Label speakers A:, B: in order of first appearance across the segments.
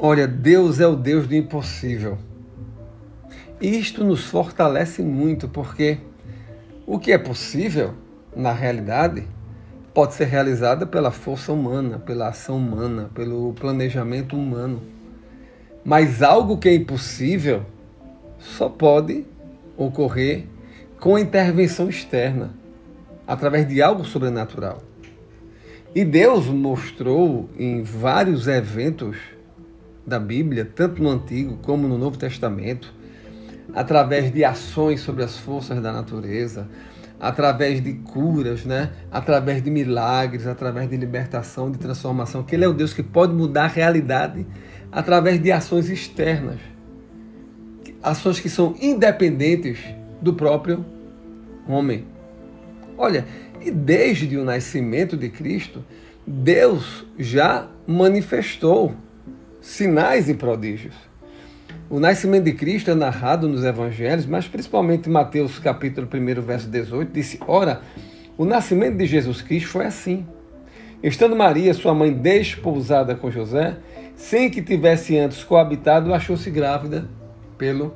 A: Olha, Deus é o Deus do impossível. Isto nos fortalece muito, porque o que é possível, na realidade, pode ser realizado pela força humana, pela ação humana, pelo planejamento humano. Mas algo que é impossível só pode ocorrer com intervenção externa, através de algo sobrenatural. E Deus mostrou em vários eventos da Bíblia, tanto no Antigo como no Novo Testamento, através de ações sobre as forças da natureza, através de curas, né? através de milagres, através de libertação, de transformação, que Ele é o Deus que pode mudar a realidade através de ações externas, ações que são independentes do próprio homem. Olha, e desde o nascimento de Cristo, Deus já manifestou sinais e prodígios. O nascimento de Cristo é narrado nos evangelhos, mas principalmente Mateus capítulo 1, verso 18, disse: Ora, o nascimento de Jesus Cristo foi assim. Estando Maria, sua mãe, desposada com José, sem que tivesse antes coabitado, achou-se grávida pelo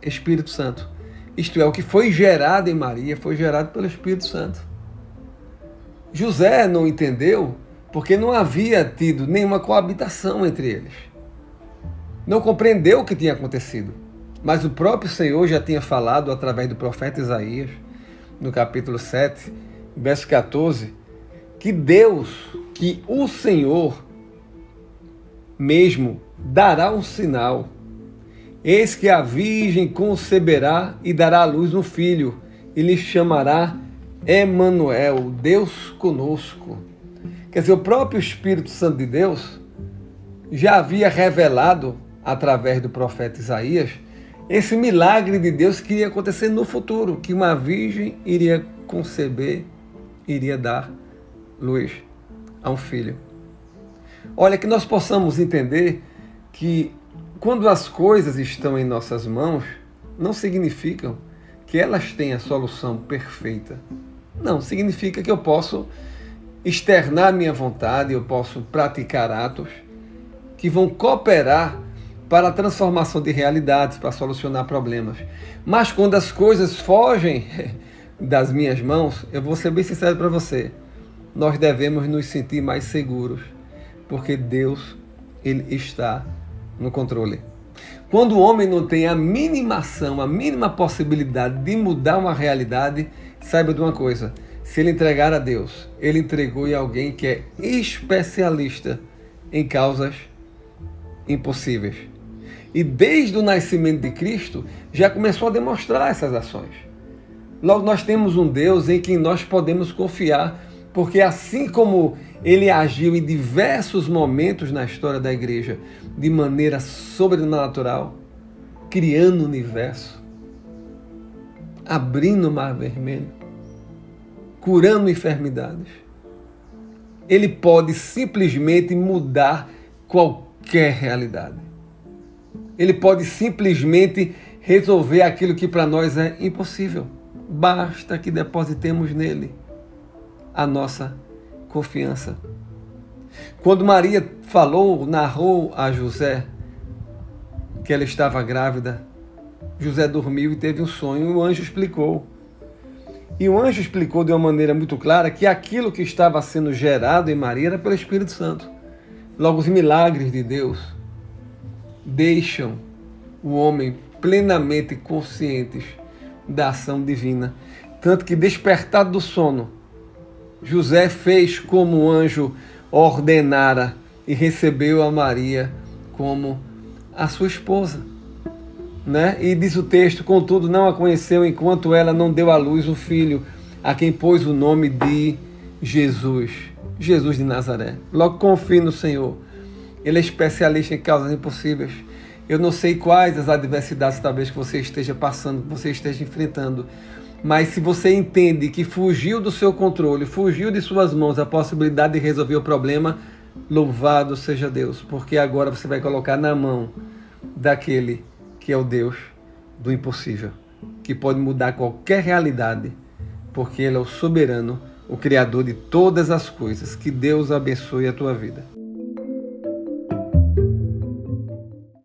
A: Espírito Santo. Isto é, o que foi gerado em Maria foi gerado pelo Espírito Santo. José não entendeu porque não havia tido nenhuma coabitação entre eles. Não compreendeu o que tinha acontecido. Mas o próprio Senhor já tinha falado através do profeta Isaías, no capítulo 7, verso 14, que Deus, que o Senhor mesmo dará um sinal Eis que a Virgem conceberá e dará à luz um filho, e lhe chamará Emanuel, Deus conosco. Quer dizer, o próprio Espírito Santo de Deus já havia revelado através do profeta Isaías esse milagre de Deus que iria acontecer no futuro, que uma virgem iria conceber, iria dar luz a um filho. Olha, que nós possamos entender que quando as coisas estão em nossas mãos, não significam que elas têm a solução perfeita. Não, significa que eu posso externar minha vontade, eu posso praticar atos que vão cooperar para a transformação de realidades, para solucionar problemas. Mas quando as coisas fogem das minhas mãos, eu vou ser bem sincero para você, nós devemos nos sentir mais seguros, porque Deus ele está no controle. Quando o homem não tem a mínima ação, a mínima possibilidade de mudar uma realidade, saiba de uma coisa: se ele entregar a Deus, ele entregou em alguém que é especialista em causas impossíveis. E desde o nascimento de Cristo já começou a demonstrar essas ações. Logo, nós temos um Deus em quem nós podemos confiar porque assim como ele agiu em diversos momentos na história da igreja de maneira sobrenatural, criando o universo, abrindo o mar vermelho, curando enfermidades, ele pode simplesmente mudar qualquer realidade. Ele pode simplesmente resolver aquilo que para nós é impossível. Basta que depositemos nele a nossa confiança. Quando Maria falou, narrou a José que ela estava grávida, José dormiu e teve um sonho, e o anjo explicou. E o anjo explicou de uma maneira muito clara que aquilo que estava sendo gerado em Maria era pelo Espírito Santo. Logo, os milagres de Deus deixam o homem plenamente conscientes da ação divina. Tanto que, despertado do sono, José fez como o anjo ordenara e recebeu a Maria como a sua esposa. Né? E diz o texto: contudo, não a conheceu enquanto ela não deu à luz o filho, a quem pôs o nome de Jesus, Jesus de Nazaré. Logo confie no Senhor. Ele é especialista em causas impossíveis. Eu não sei quais as adversidades talvez que você esteja passando, que você esteja enfrentando, mas se você entende que fugiu do seu controle, fugiu de suas mãos a possibilidade de resolver o problema, louvado seja Deus, porque agora você vai colocar na mão daquele que é o Deus do impossível, que pode mudar qualquer realidade, porque Ele é o soberano, o Criador de todas as coisas. Que Deus abençoe a tua vida.